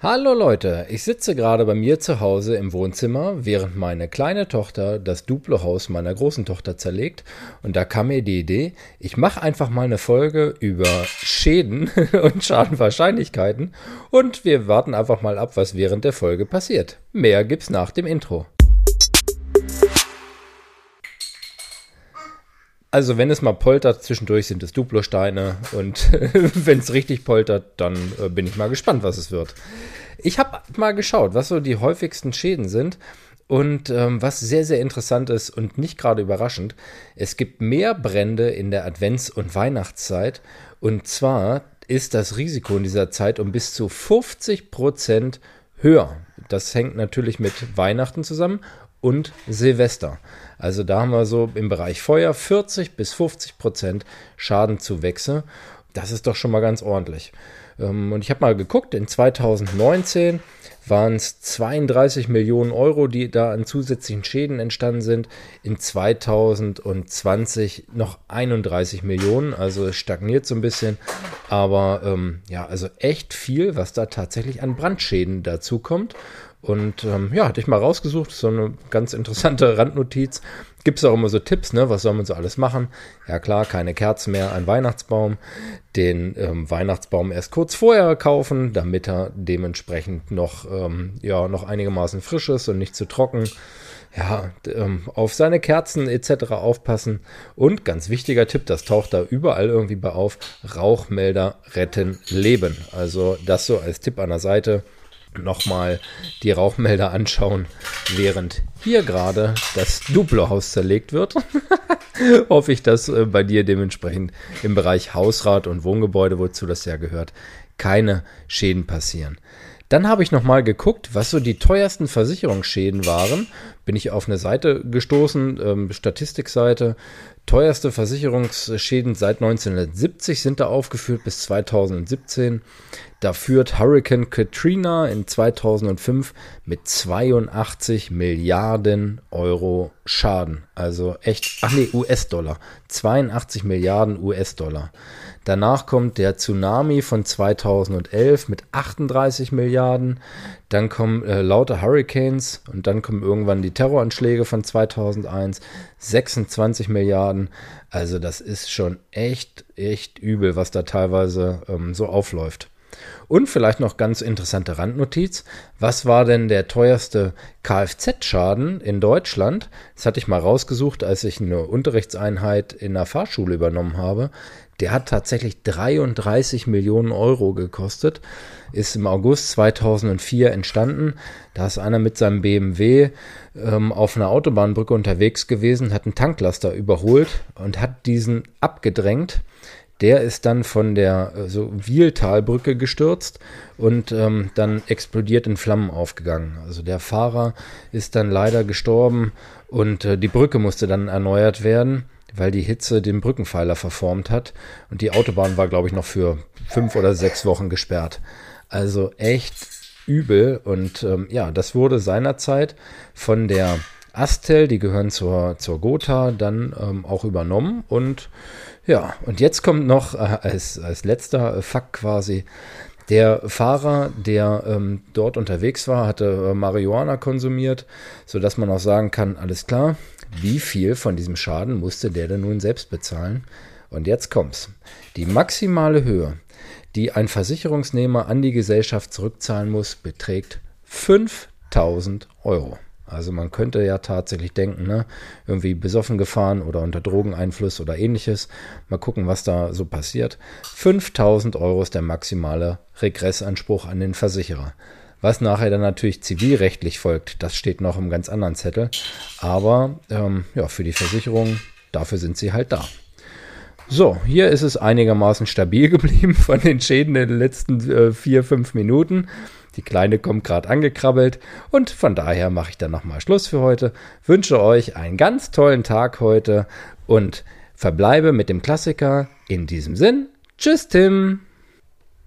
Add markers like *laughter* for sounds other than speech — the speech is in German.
Hallo Leute, ich sitze gerade bei mir zu Hause im Wohnzimmer, während meine kleine Tochter das Duplo-Haus meiner großen Tochter zerlegt. Und da kam mir die Idee, ich mache einfach mal eine Folge über Schäden *laughs* und Schadenwahrscheinlichkeiten und wir warten einfach mal ab, was während der Folge passiert. Mehr gibt's nach dem Intro. Also wenn es mal poltert, zwischendurch sind es Duplo-Steine und *laughs* wenn es richtig poltert, dann äh, bin ich mal gespannt, was es wird. Ich habe mal geschaut, was so die häufigsten Schäden sind und ähm, was sehr, sehr interessant ist und nicht gerade überraschend, es gibt mehr Brände in der Advents- und Weihnachtszeit und zwar ist das Risiko in dieser Zeit um bis zu 50 Prozent höher. Das hängt natürlich mit Weihnachten zusammen und Silvester. Also da haben wir so im Bereich Feuer 40 bis 50 Prozent Schadenzuwächse. Das ist doch schon mal ganz ordentlich. Ähm, und ich habe mal geguckt, in 2019 waren es 32 Millionen Euro, die da an zusätzlichen Schäden entstanden sind. In 2020 noch 31 Millionen, also es stagniert so ein bisschen. Aber ähm, ja, also echt viel, was da tatsächlich an Brandschäden dazu kommt. Und ähm, ja, hatte ich mal rausgesucht, so eine ganz interessante *laughs* Randnotiz. Gibt es auch immer so Tipps, ne? Was soll man so alles machen? Ja klar, keine Kerzen mehr, ein Weihnachtsbaum. Den ähm, Weihnachtsbaum erst kurz vorher kaufen, damit er dementsprechend noch, ähm, ja, noch einigermaßen frisch ist und nicht zu trocken. Ja, ähm, auf seine Kerzen etc. aufpassen. Und ganz wichtiger Tipp, das taucht da überall irgendwie bei auf, Rauchmelder retten Leben. Also das so als Tipp an der Seite nochmal die Rauchmelder anschauen, während hier gerade das Duplo-Haus zerlegt wird. *laughs* Hoffe ich, dass äh, bei dir dementsprechend im Bereich Hausrat und Wohngebäude, wozu das ja gehört, keine Schäden passieren. Dann habe ich nochmal geguckt, was so die teuersten Versicherungsschäden waren. Bin ich auf eine Seite gestoßen, ähm, Statistikseite. Teuerste Versicherungsschäden seit 1970 sind da aufgeführt bis 2017. Da führt Hurricane Katrina in 2005 mit 82 Milliarden Euro Schaden. Also echt, ach nee, US-Dollar. 82 Milliarden US-Dollar. Danach kommt der Tsunami von 2011 mit 38 Milliarden. Dann kommen äh, lauter Hurricanes und dann kommen irgendwann die Terroranschläge von 2001. 26 Milliarden. Also das ist schon echt, echt übel, was da teilweise ähm, so aufläuft. Und vielleicht noch ganz interessante Randnotiz. Was war denn der teuerste Kfz-Schaden in Deutschland? Das hatte ich mal rausgesucht, als ich eine Unterrichtseinheit in der Fahrschule übernommen habe. Der hat tatsächlich 33 Millionen Euro gekostet, ist im August 2004 entstanden. Da ist einer mit seinem BMW ähm, auf einer Autobahnbrücke unterwegs gewesen, hat einen Tanklaster überholt und hat diesen abgedrängt der ist dann von der äh, so Wieltalbrücke gestürzt und ähm, dann explodiert in Flammen aufgegangen. Also der Fahrer ist dann leider gestorben und äh, die Brücke musste dann erneuert werden, weil die Hitze den Brückenpfeiler verformt hat und die Autobahn war, glaube ich, noch für fünf oder sechs Wochen gesperrt. Also echt übel und ähm, ja, das wurde seinerzeit von der Astel, die gehören zur, zur Gotha, dann ähm, auch übernommen und ja, und jetzt kommt noch äh, als, als letzter Fakt quasi, der Fahrer, der ähm, dort unterwegs war, hatte äh, Marihuana konsumiert, sodass man auch sagen kann, alles klar, wie viel von diesem Schaden musste der denn nun selbst bezahlen? Und jetzt kommt's. Die maximale Höhe, die ein Versicherungsnehmer an die Gesellschaft zurückzahlen muss, beträgt 5000 Euro. Also man könnte ja tatsächlich denken, ne, irgendwie besoffen gefahren oder unter Drogeneinfluss oder ähnliches. Mal gucken, was da so passiert. 5000 Euro ist der maximale Regressanspruch an den Versicherer. Was nachher dann natürlich zivilrechtlich folgt, das steht noch im ganz anderen Zettel. Aber ähm, ja, für die Versicherung, dafür sind sie halt da. So, hier ist es einigermaßen stabil *laughs* geblieben von den Schäden in den letzten äh, vier, fünf Minuten. Die Kleine kommt gerade angekrabbelt und von daher mache ich dann nochmal Schluss für heute. Wünsche euch einen ganz tollen Tag heute und verbleibe mit dem Klassiker. In diesem Sinn, tschüss Tim!